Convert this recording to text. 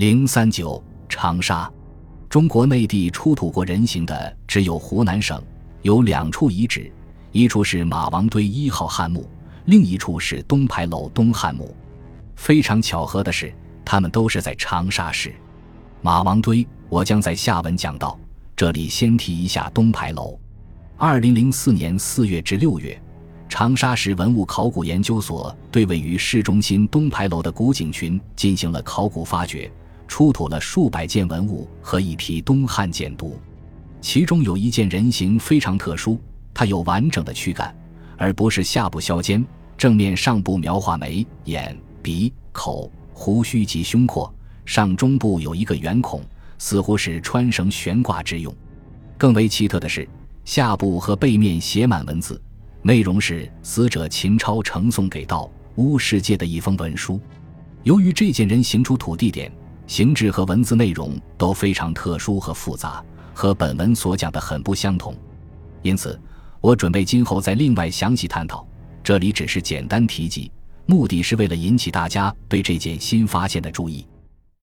零三九长沙，中国内地出土过人形的只有湖南省，有两处遗址，一处是马王堆一号汉墓，另一处是东牌楼东汉墓。非常巧合的是，他们都是在长沙市。马王堆，我将在下文讲到。这里先提一下东牌楼。二零零四年四月至六月，长沙市文物考古研究所对位于市中心东牌楼的古井群进行了考古发掘。出土了数百件文物和一批东汉简牍，其中有一件人形非常特殊，它有完整的躯干，而不是下部削尖，正面上部描画眉、眼、鼻、口、胡须及胸廓，上中部有一个圆孔，似乎是穿绳悬挂之用。更为奇特的是，下部和背面写满文字，内容是死者秦超呈送给道巫世界的一封文书。由于这件人形出土地点。形制和文字内容都非常特殊和复杂，和本文所讲的很不相同，因此我准备今后再另外详细探讨。这里只是简单提及，目的是为了引起大家对这件新发现的注意。